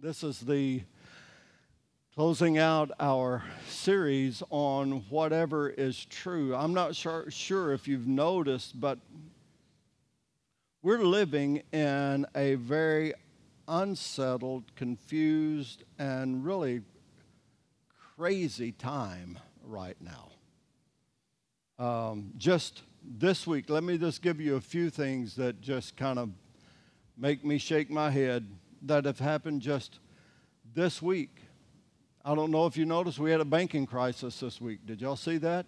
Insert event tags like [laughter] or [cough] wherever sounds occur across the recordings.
This is the closing out our series on whatever is true. I'm not sure, sure if you've noticed, but we're living in a very unsettled, confused, and really crazy time right now. Um, just this week, let me just give you a few things that just kind of make me shake my head that have happened just this week. I don't know if you noticed, we had a banking crisis this week. Did y'all see that?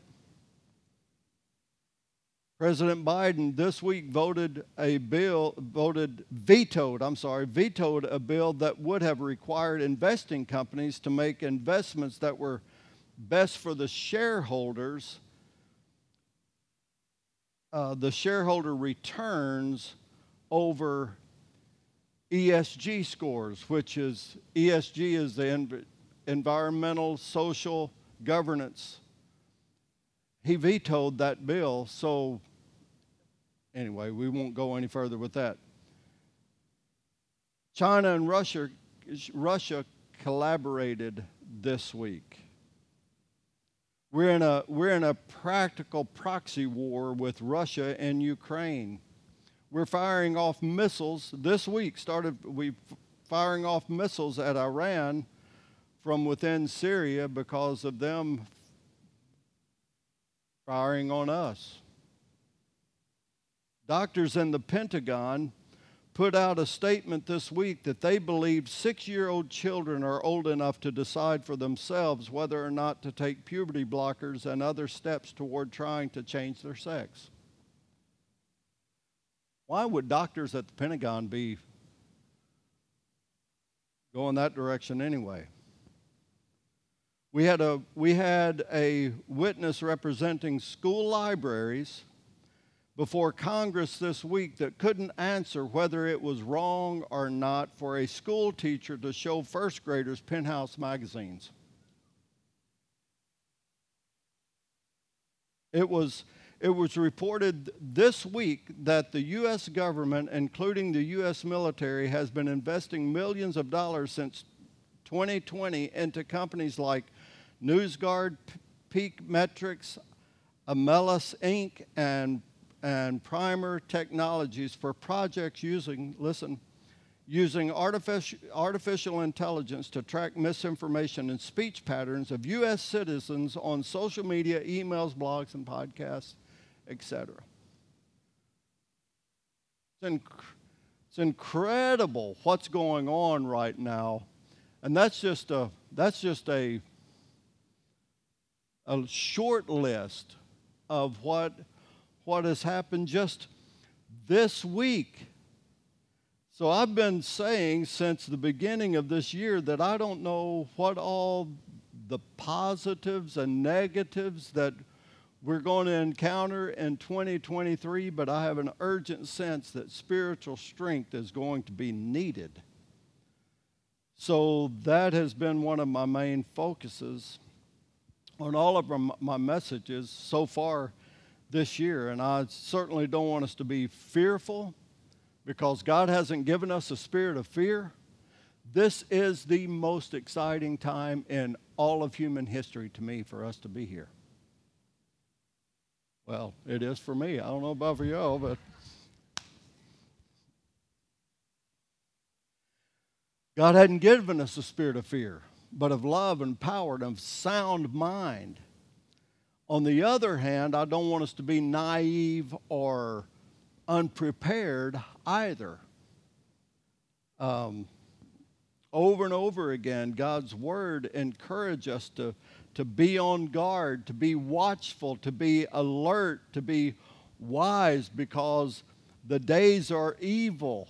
President Biden this week voted a bill, voted, vetoed, I'm sorry, vetoed a bill that would have required investing companies to make investments that were best for the shareholders, uh, the shareholder returns over ESG scores, which is ESG is the env- environmental, social governance. He vetoed that bill, so anyway, we won't go any further with that. China and Russia, Russia collaborated this week. We're in, a, we're in a practical proxy war with Russia and Ukraine we're firing off missiles this week. Started we firing off missiles at Iran from within Syria because of them firing on us. Doctors in the Pentagon put out a statement this week that they believe six year old children are old enough to decide for themselves whether or not to take puberty blockers and other steps toward trying to change their sex. Why would doctors at the Pentagon be going that direction anyway? We had a, we had a witness representing school libraries before Congress this week that couldn't answer whether it was wrong or not for a school teacher to show first graders penthouse magazines. It was it was reported this week that the U.S. government, including the U.S. military, has been investing millions of dollars since 2020 into companies like NewsGuard, Peak Metrics, Amelis Inc., and, and Primer Technologies for projects using, listen, using artificial, artificial intelligence to track misinformation and speech patterns of U.S. citizens on social media, emails, blogs, and podcasts etc. It's, inc- it's incredible what's going on right now, and that's just a that's just a a short list of what what has happened just this week. So I've been saying since the beginning of this year that I don't know what all the positives and negatives that we're going to encounter in 2023, but I have an urgent sense that spiritual strength is going to be needed. So that has been one of my main focuses on all of my messages so far this year. And I certainly don't want us to be fearful because God hasn't given us a spirit of fear. This is the most exciting time in all of human history to me for us to be here. Well, it is for me. I don't know about for y'all, but. God hadn't given us a spirit of fear, but of love and power and of sound mind. On the other hand, I don't want us to be naive or unprepared either. Um, over and over again, God's word encourage us to to be on guard, to be watchful, to be alert, to be wise because the days are evil.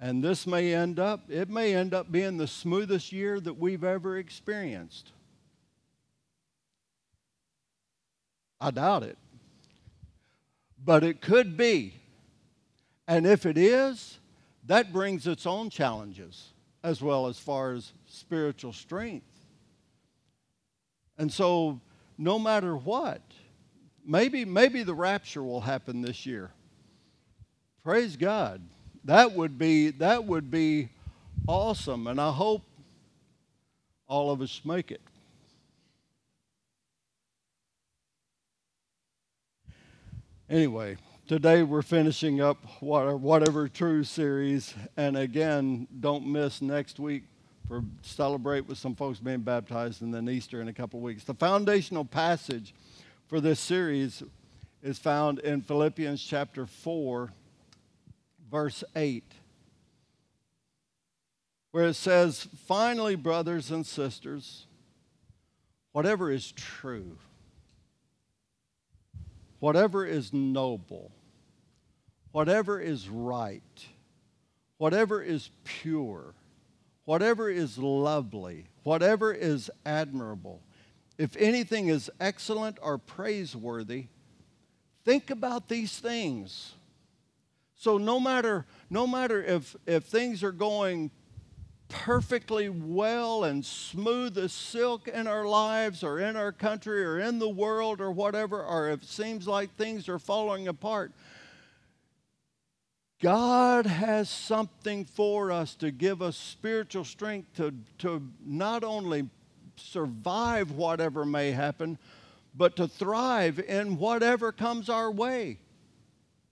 And this may end up, it may end up being the smoothest year that we've ever experienced. I doubt it. But it could be. And if it is, that brings its own challenges as well as far as spiritual strength. And so, no matter what, maybe, maybe the rapture will happen this year. Praise God. That would be, that would be awesome. And I hope all of us make it. Anyway, today we're finishing up whatever true series and again don't miss next week for celebrate with some folks being baptized and then easter in a couple of weeks. The foundational passage for this series is found in philippians chapter 4 verse 8 where it says finally brothers and sisters whatever is true whatever is noble, whatever is right, whatever is pure, whatever is lovely, whatever is admirable, if anything is excellent or praiseworthy, think about these things. So no matter no matter if if things are going perfectly well and smooth as silk in our lives or in our country or in the world or whatever, or if it seems like things are falling apart, God has something for us to give us spiritual strength to, to not only survive whatever may happen, but to thrive in whatever comes our way.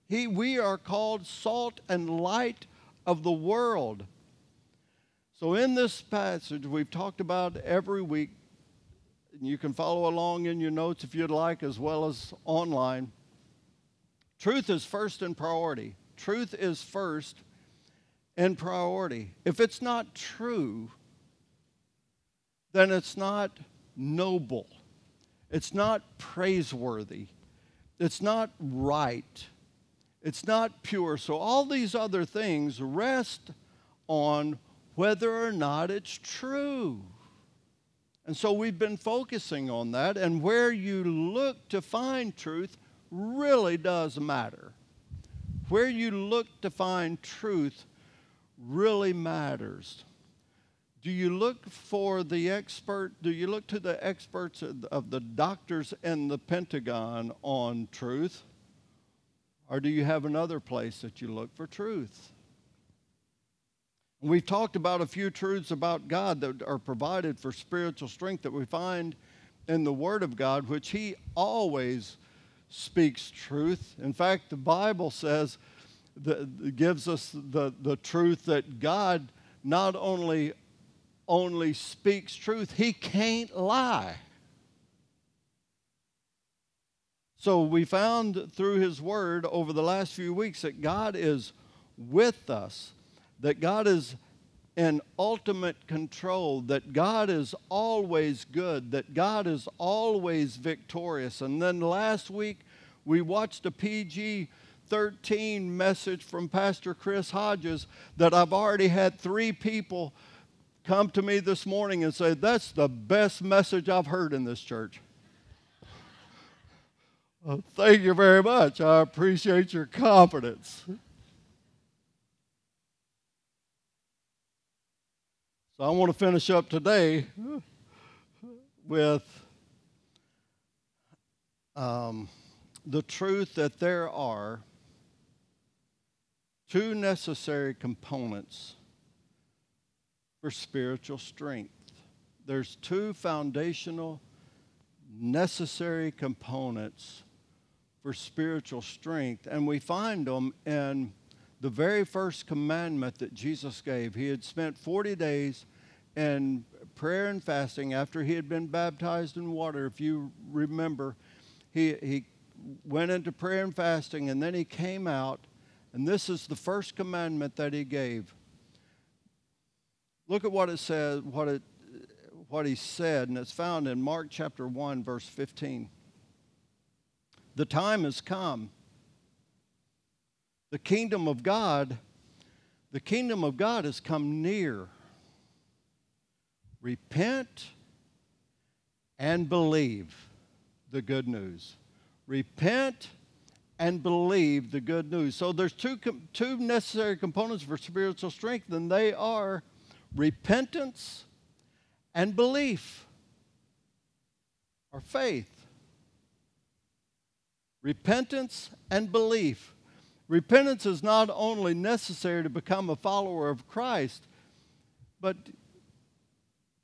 He, we are called salt and light of the world. So, in this passage, we've talked about every week. You can follow along in your notes if you'd like, as well as online. Truth is first in priority. Truth is first in priority. If it's not true, then it's not noble. It's not praiseworthy. It's not right. It's not pure. So, all these other things rest on whether or not it's true. And so we've been focusing on that, and where you look to find truth really does matter. Where you look to find truth really matters. Do you look for the expert? Do you look to the experts of, the doctors in the Pentagon on truth? Or do you have another place that you look for truth? We've talked about a few truths about God that are provided for spiritual strength that we find in the Word of God, which He always speaks truth. In fact, the Bible says, that gives us the, the truth that God not only only speaks truth, He can't lie. So we found through His Word over the last few weeks that God is with us that God is in ultimate control, that God is always good, that God is always victorious. And then last week, we watched a PG 13 message from Pastor Chris Hodges that I've already had three people come to me this morning and say, That's the best message I've heard in this church. Well, thank you very much. I appreciate your confidence. So I want to finish up today with um, the truth that there are two necessary components for spiritual strength. There's two foundational necessary components for spiritual strength, and we find them in the very first commandment that Jesus gave. He had spent 40 days in prayer and fasting after he had been baptized in water. If you remember, he, he went into prayer and fasting and then he came out, and this is the first commandment that he gave. Look at what it says, what, it, what he said, and it's found in Mark chapter 1, verse 15. The time has come the kingdom of God, the kingdom of God has come near. Repent and believe the good news. Repent and believe the good news. So there's two, two necessary components for spiritual strength, and they are repentance and belief or faith. Repentance and belief. Repentance is not only necessary to become a follower of Christ, But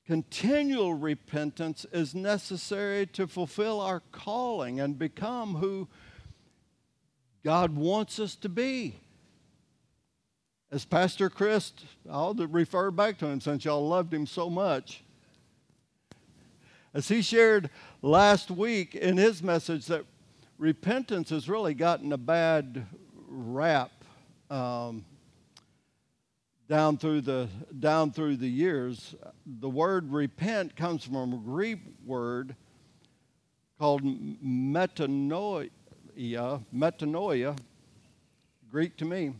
continual repentance is necessary to fulfill our calling and become who God wants us to be. As Pastor Chris, I'll refer back to him since y'all loved him so much. As he shared last week in his message, that repentance has really gotten a bad rap um, down through the down through the years. The word repent comes from a Greek word called metanoia, metanoia, Greek to me,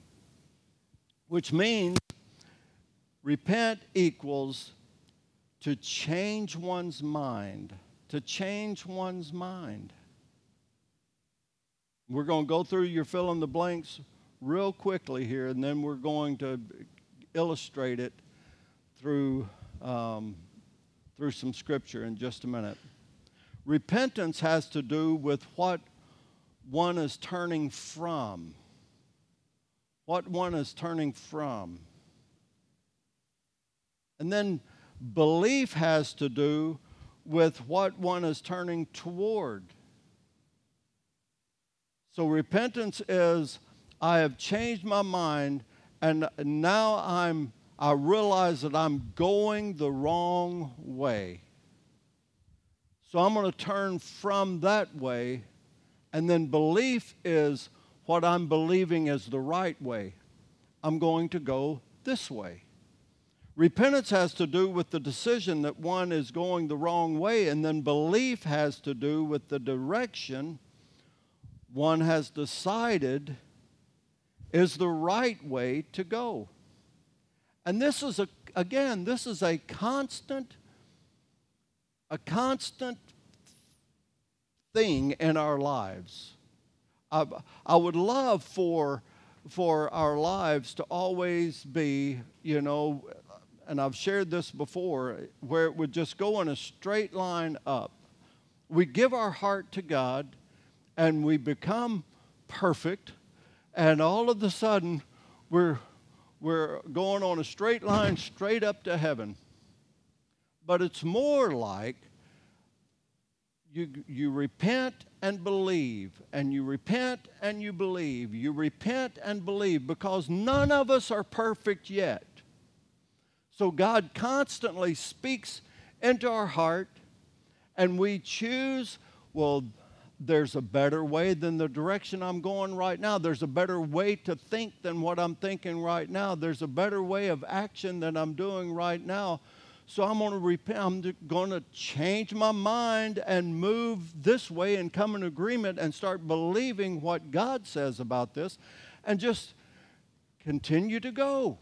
which means repent equals to change one's mind, to change one's mind. We're going to go through your fill in the blanks real quickly here, and then we're going to illustrate it through, um, through some scripture in just a minute. Repentance has to do with what one is turning from. What one is turning from. And then belief has to do with what one is turning toward. So repentance is I have changed my mind and now I'm I realize that I'm going the wrong way. So I'm going to turn from that way and then belief is what I'm believing is the right way. I'm going to go this way. Repentance has to do with the decision that one is going the wrong way, and then belief has to do with the direction one has decided is the right way to go. And this is a again, this is a constant a constant thing in our lives. I, I would love for for our lives to always be, you know, and I've shared this before, where it would just go in a straight line up. We give our heart to God and we become perfect, and all of a sudden we're, we're going on a straight line straight up to heaven. But it's more like you, you repent and believe, and you repent and you believe, you repent and believe, because none of us are perfect yet. So God constantly speaks into our heart, and we choose, well, there's a better way than the direction I'm going right now. There's a better way to think than what I'm thinking right now. There's a better way of action than I'm doing right now. So I'm going to repent. I'm going to change my mind and move this way and come in agreement and start believing what God says about this and just continue to go.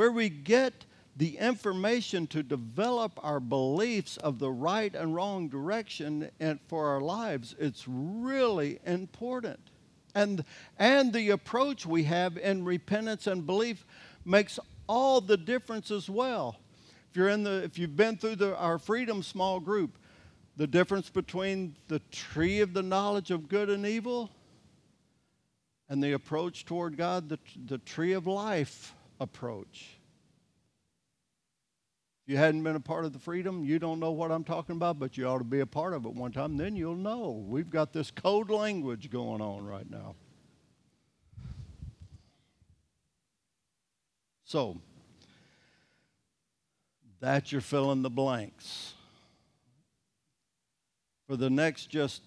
where we get the information to develop our beliefs of the right and wrong direction and for our lives it's really important and and the approach we have in repentance and belief makes all the difference as well if you're in the if you've been through the, our freedom small group the difference between the tree of the knowledge of good and evil and the approach toward god the, the tree of life approach. If you hadn't been a part of the freedom, you don't know what I'm talking about, but you ought to be a part of it one time, then you'll know. We've got this code language going on right now. So, that's your fill in the blanks. For the next just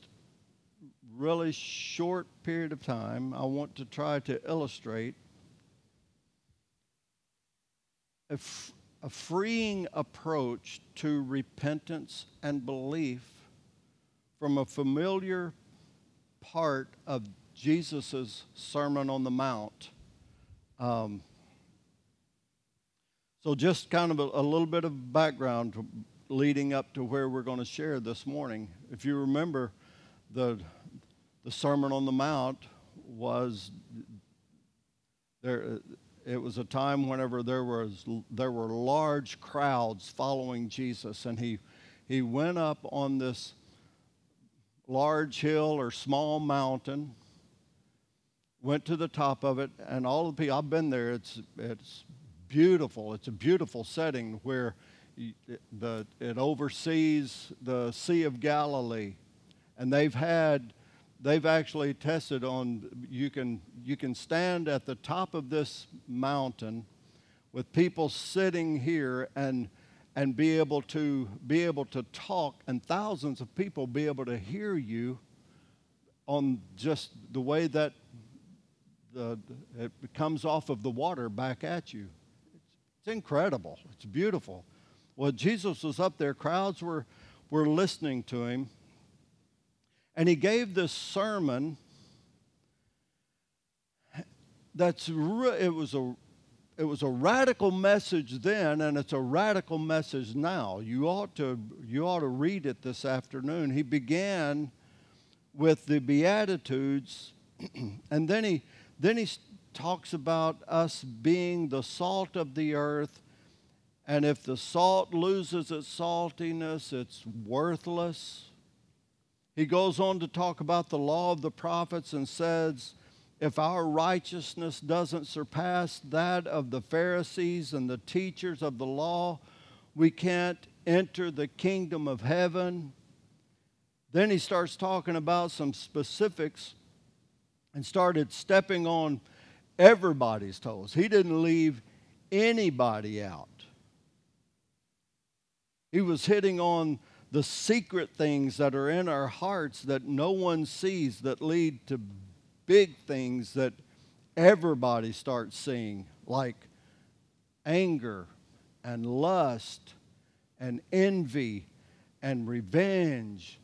really short period of time, I want to try to illustrate a, f- a freeing approach to repentance and belief from a familiar part of Jesus' Sermon on the Mount. Um, so, just kind of a, a, little bit of background leading up to where we're going to share this morning. If you remember, the, the Sermon on the Mount was there it was a time whenever there was there were large crowds following Jesus and he he went up on this large hill or small mountain went to the top of it, and all the people, I've been there, it's, it's beautiful. It's a beautiful setting where the, it oversees the Sea of Galilee. And they've had, they've actually tested on, you can, you can stand at the top of this mountain with people sitting here and, and be able to be able to talk and thousands of people be able to hear you on just the way that the, it comes off of the water back at you. It's, it's incredible. It's beautiful. Well, Jesus was up there, crowds were, were listening to him, and he gave this sermon that's it was a it was a radical message then and it's a radical message now you ought to you ought to read it this afternoon he began with the beatitudes [clears throat] and then he then he talks about us being the salt of the earth and if the salt loses its saltiness, it's worthless. He goes on to talk about the law of the prophets and says, if our righteousness doesn't surpass that of the Pharisees and the teachers of the law, we can't enter the kingdom of heaven. Then he starts talking about some specifics and started stepping on everybody's toes. He didn't leave anybody out. He was hitting on the secret things that are in our hearts that no one sees that lead to big things that everybody starts seeing, like anger and lust and envy and revenge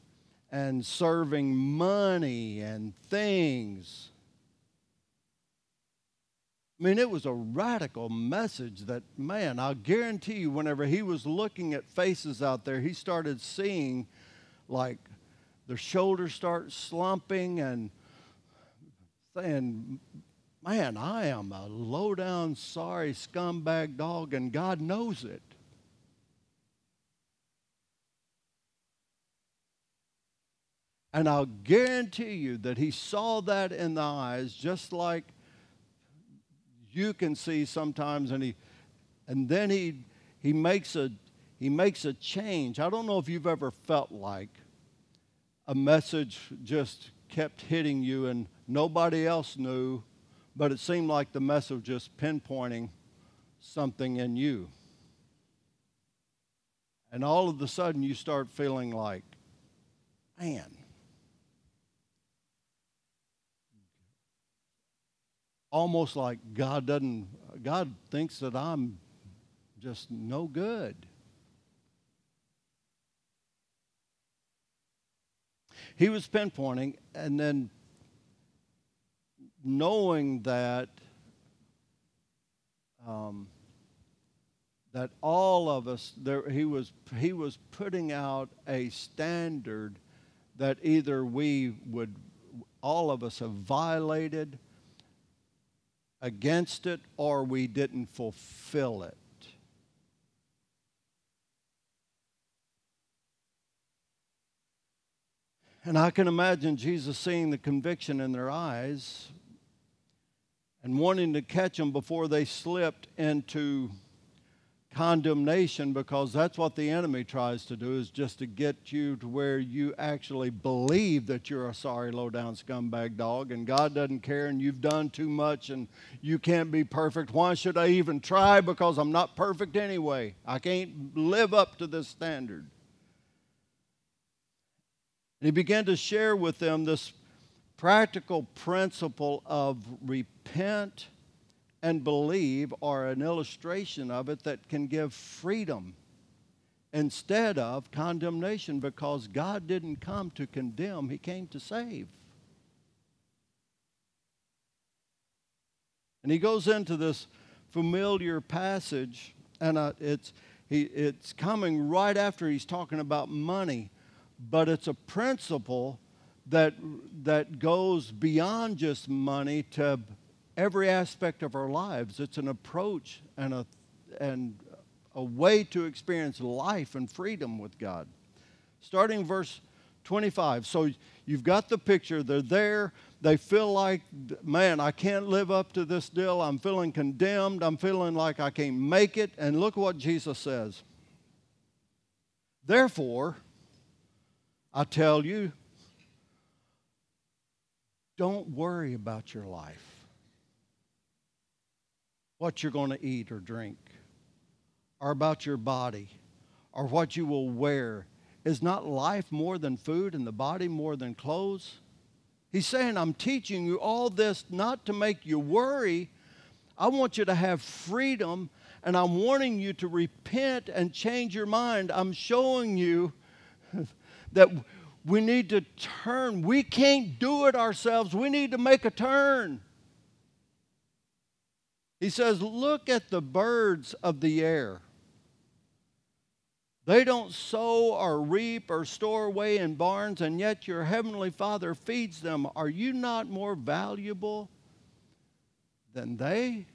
and serving money and things I mean, it was a radical message that, man, I'll guarantee you, whenever he was looking at faces out there, he started seeing like their shoulders start slumping and saying, man, I am a low down, sorry scumbag dog, and God knows it. And I'll guarantee you that he saw that in the eyes just like you can see sometimes and he and then he he makes a he makes a change. I don't know if you've ever felt like a message just kept hitting you and nobody else knew but it seemed like the message just pinpointing something in you. And all of a sudden you start feeling like man almost like God doesn't, God thinks that I'm just no good. He was pinpointing, and then knowing that um, that all of us there he was he was putting out a standard that either we would all of us have violated against it or we didn't fulfill it. And I can imagine Jesus seeing the conviction in their eyes and wanting to catch them before they slipped into condemnation because that's what the enemy tries to do is just to get you to where you actually believe that you're a sorry low down scumbag dog and God doesn't care and you've done too much and you can't be perfect. Why should I even try because I'm not perfect anyway. I can't live up to this standard. And he began to share with them this practical principle of repent and believe are an illustration of it that can give freedom instead of condemnation because God didn't come to condemn, He came to save. And he goes into this familiar passage, and uh, it's, he, it's coming right after he's talking about money, but it's a principle that, that goes beyond just money to every aspect of our lives. It's an approach and a, and a way to experience life and freedom with God. Starting verse 25. So you've got the picture. They're there. They feel like, man, I can't live up to this deal. I'm feeling condemned. I'm feeling like I can't make it. And look what Jesus says. Therefore, I tell you, don't worry about your life, what you're going to eat or drink, or about your body, or what you will wear. Is not life more than food and the body more than clothes? He's saying, I'm teaching you all this not to make you worry. I want you to have freedom, and I'm warning you to repent and change your mind. I'm showing you [laughs] that we need to turn. We can't do it ourselves. We need to make a turn. He says, Look at the birds of the air. They don't sow or reap or store away in barns, and yet your heavenly Father feeds them. Are you not more valuable than they?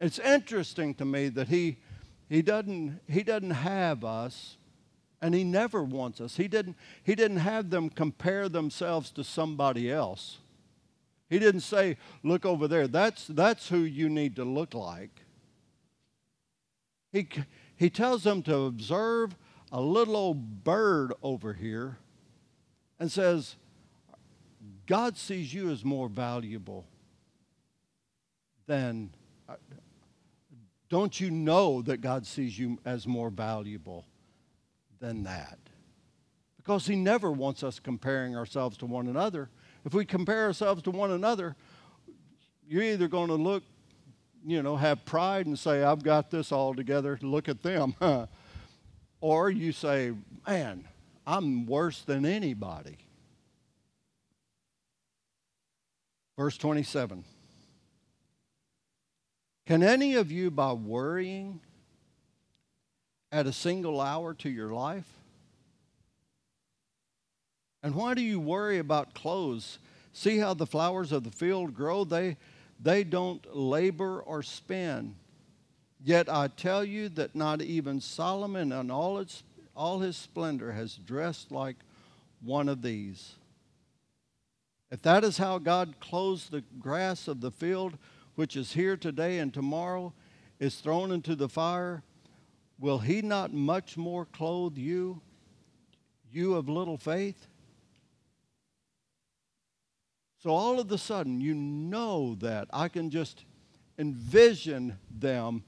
It's interesting to me that he, he, doesn't, he doesn't have us, and he never wants us. He didn't, he didn't have them compare themselves to somebody else. He didn't say, Look over there, that's, that's who you need to look like. He, he tells them to observe a little old bird over here and says, God sees you as more valuable than. Uh, don't you know that God sees you as more valuable than that? Because He never wants us comparing ourselves to one another. If we compare ourselves to one another, you're either going to look you know, have pride and say, I've got this all together, look at them. [laughs] or you say, man, I'm worse than anybody. Verse 27 Can any of you, by worrying, add a single hour to your life? And why do you worry about clothes? See how the flowers of the field grow? They, they don't labor or spin. Yet I tell you that not even Solomon in all, its, all his splendor has dressed like one of these. If that is how God clothes the grass of the field, which is here today and tomorrow is thrown into the fire, will he not much more clothe you, you of little faith? So all of a sudden, you know that. I can just envision them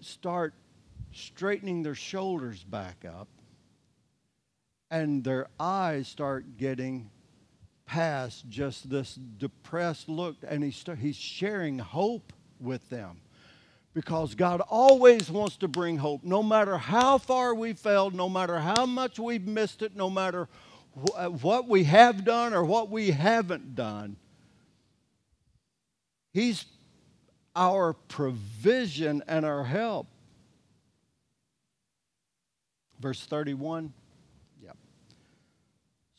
start straightening their shoulders back up, and their eyes start getting past just this depressed look, and he's, he's sharing hope with them. Because God always wants to bring hope, no matter how far we failed, no matter how much we've missed it, no matter Uh, what we have done or what we haven't done. He's our provision and our help. Verse 31. Yep.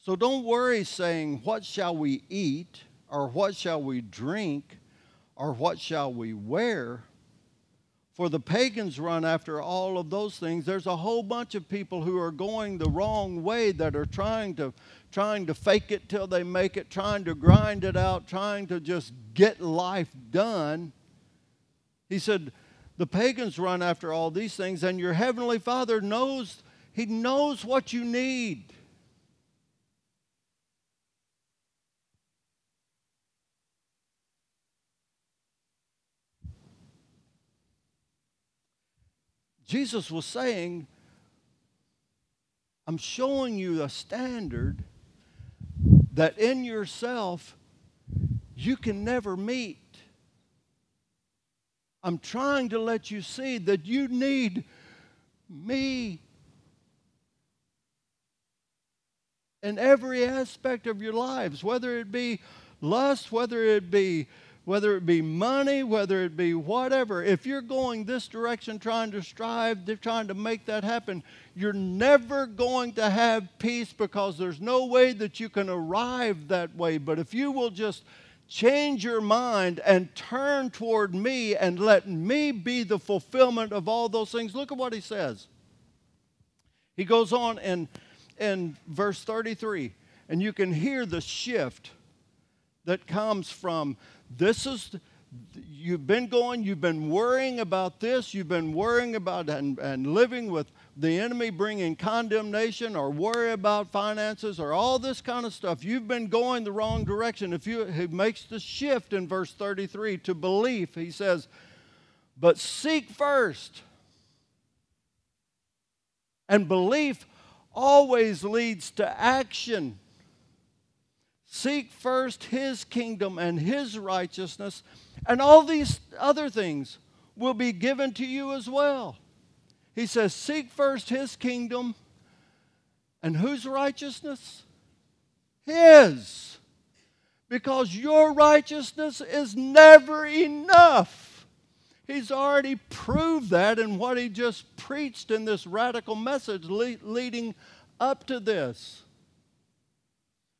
So don't worry saying, What shall we eat? Or what shall we drink? Or what shall we wear? For the pagans run after all of those things. There's a whole bunch of people who are going the wrong way that are trying to trying to fake it till they make it, trying to grind it out, trying to just get life done. He said, the pagans run after all these things, and your heavenly Father knows, He knows what you need. Jesus was saying, I'm showing you a standard that in yourself you can never meet. I'm trying to let you see that you need me in every aspect of your lives, whether it be lust, whether it be whether it be money, whether it be whatever, if you're going this direction trying to strive, trying to make that happen, you're never going to have peace because there's no way that you can arrive that way. But if you will just change your mind and turn toward me and let me be the fulfillment of all those things, look at what he says. He goes on in, in verse 33, and you can hear the shift that comes from this is you've been going, you've been worrying about this, you've been worrying about and, and living with the enemy bringing condemnation or worry about finances or all this kind of stuff. You've been going the wrong direction. If you he makes the shift in verse 33 to belief, he says, but seek first. And belief always leads to action. Seek first his kingdom and his righteousness, and all these other things will be given to you as well. He says, Seek first his kingdom and whose righteousness? His. Because your righteousness is never enough. He's already proved that in what he just preached in this radical message le- leading up to this.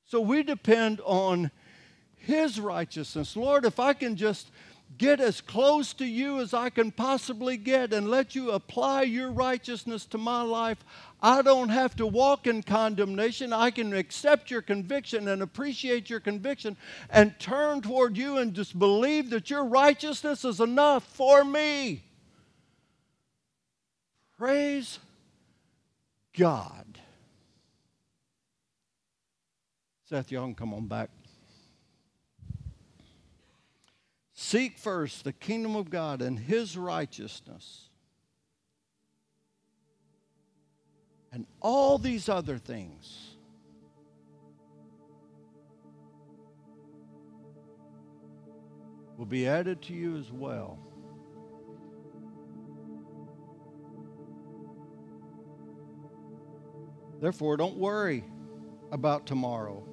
So we depend on His righteousness. Lord, if I can just get as close to you as I can possibly get and let you apply your righteousness to my life, I don't have to walk in condemnation. I can accept your conviction and appreciate your conviction and turn toward you and just believe that your righteousness is enough for me. Praise God. Seth Young, come on back. Seek first the kingdom of God and his righteousness. And all these other things will be added to you as well. Therefore, don't worry about tomorrow.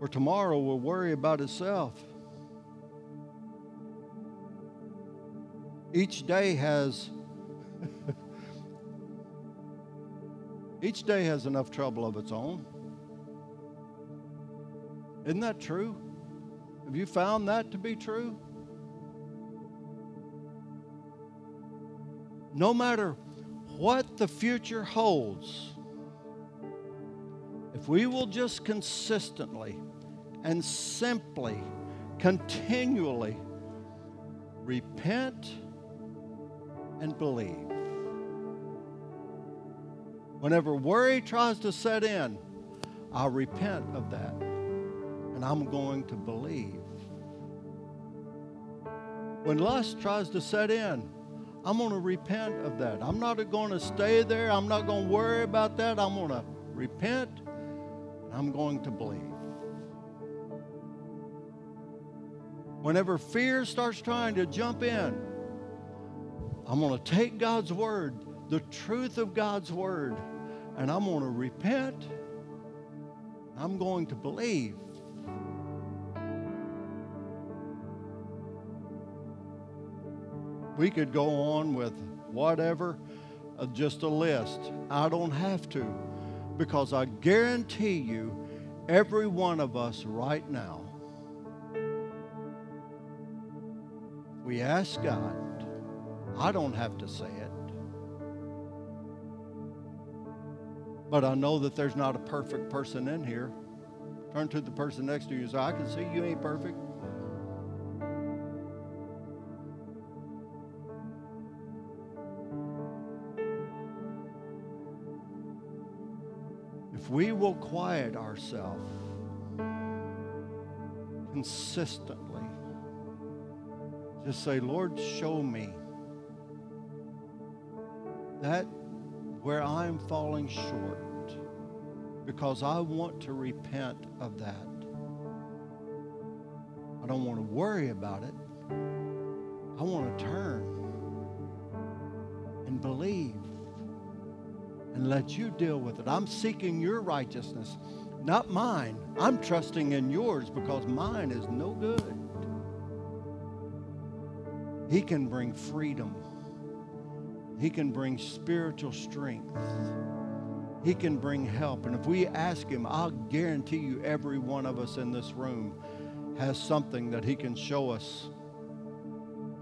Or tomorrow will worry about itself. Each day has [laughs] each day has enough trouble of its own. Isn't that true? Have you found that to be true? No matter what the future holds, if we will just consistently and simply, continually repent and believe. Whenever worry tries to set in, I'll repent of that and I'm going to believe. When lust tries to set in, I'm going to repent of that. I'm not going to stay there. I'm not going to worry about that. I'm going to repent and I'm going to believe. Whenever fear starts trying to jump in, I'm going to take God's word, the truth of God's word, and I'm going to repent. I'm going to believe. We could go on with whatever, uh, just a list. I don't have to because I guarantee you, every one of us right now We ask God. I don't have to say it. But I know that there's not a perfect person in here. Turn to the person next to you and say, I can see you ain't perfect. If we will quiet ourselves consistently, just say, Lord, show me that where I'm falling short because I want to repent of that. I don't want to worry about it. I want to turn and believe and let you deal with it. I'm seeking your righteousness, not mine. I'm trusting in yours because mine is no good. He can bring freedom. He can bring spiritual strength. He can bring help. And if we ask Him, I'll guarantee you every one of us in this room has something that He can show us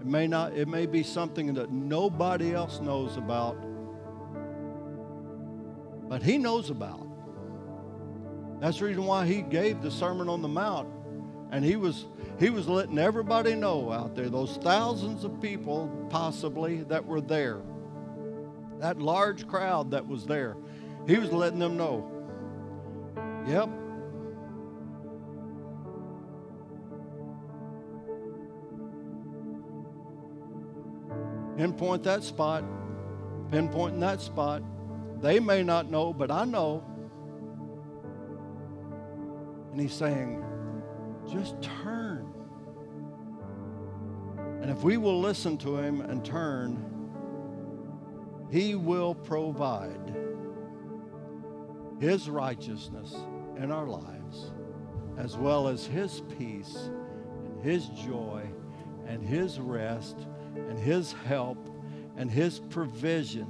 It may not it may be something that nobody else knows about. But he knows about. That's the reason why he gave the Sermon on the Mount. And he was he was letting everybody know out there, those thousands of people possibly that were there, that large crowd that was there, he was letting them know, yep. Pinpoint that spot, pinpointing that spot. They may not know, but I know. And he's saying, just turn. And if we will listen to him and turn, he will provide his righteousness in our lives, as well as his peace and his joy and his rest and his help and his provision.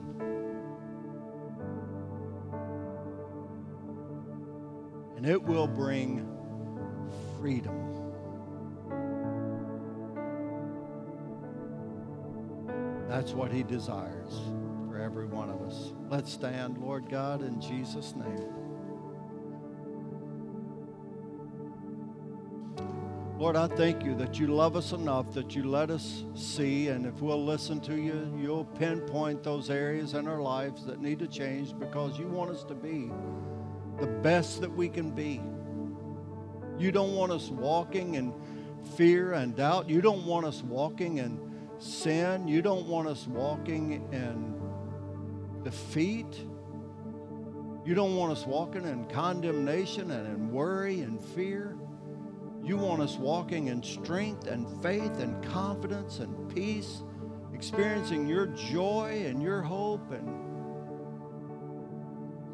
And it will bring freedom. That's what he desires for every one of us. Let's stand, Lord God, in Jesus' name. Lord, I thank you that you love us enough that you let us see, and if we'll listen to you, you'll pinpoint those areas in our lives that need to change because you want us to be the best that we can be. You don't want us walking in fear and doubt. You don't want us walking in sin. You don't want us walking in defeat. You don't want us walking in condemnation and in worry and fear. You want us walking in strength and faith and confidence and peace, experiencing your joy and your hope. And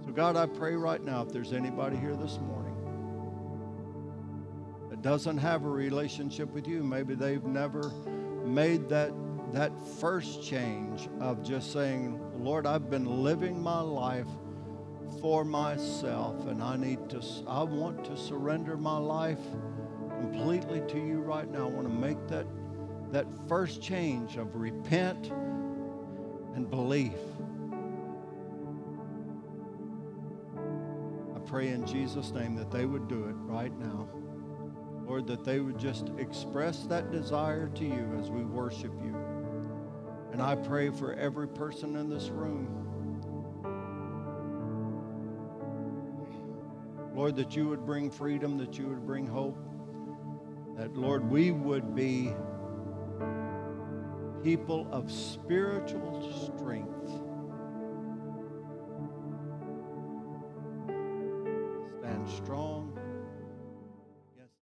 so, God, I pray right now if there's anybody here this morning doesn't have a relationship with you. Maybe they've never made that that first change of just saying, Lord, I've been living my life for myself and I need to I want to surrender my life completely to you right now. I want to make that that first change of repent and belief. I pray in Jesus' name that they would do it right now. Lord, that they would just express that desire to you as we worship you. And I pray for every person in this room. Lord, that you would bring freedom, that you would bring hope, that, Lord, we would be people of spiritual strength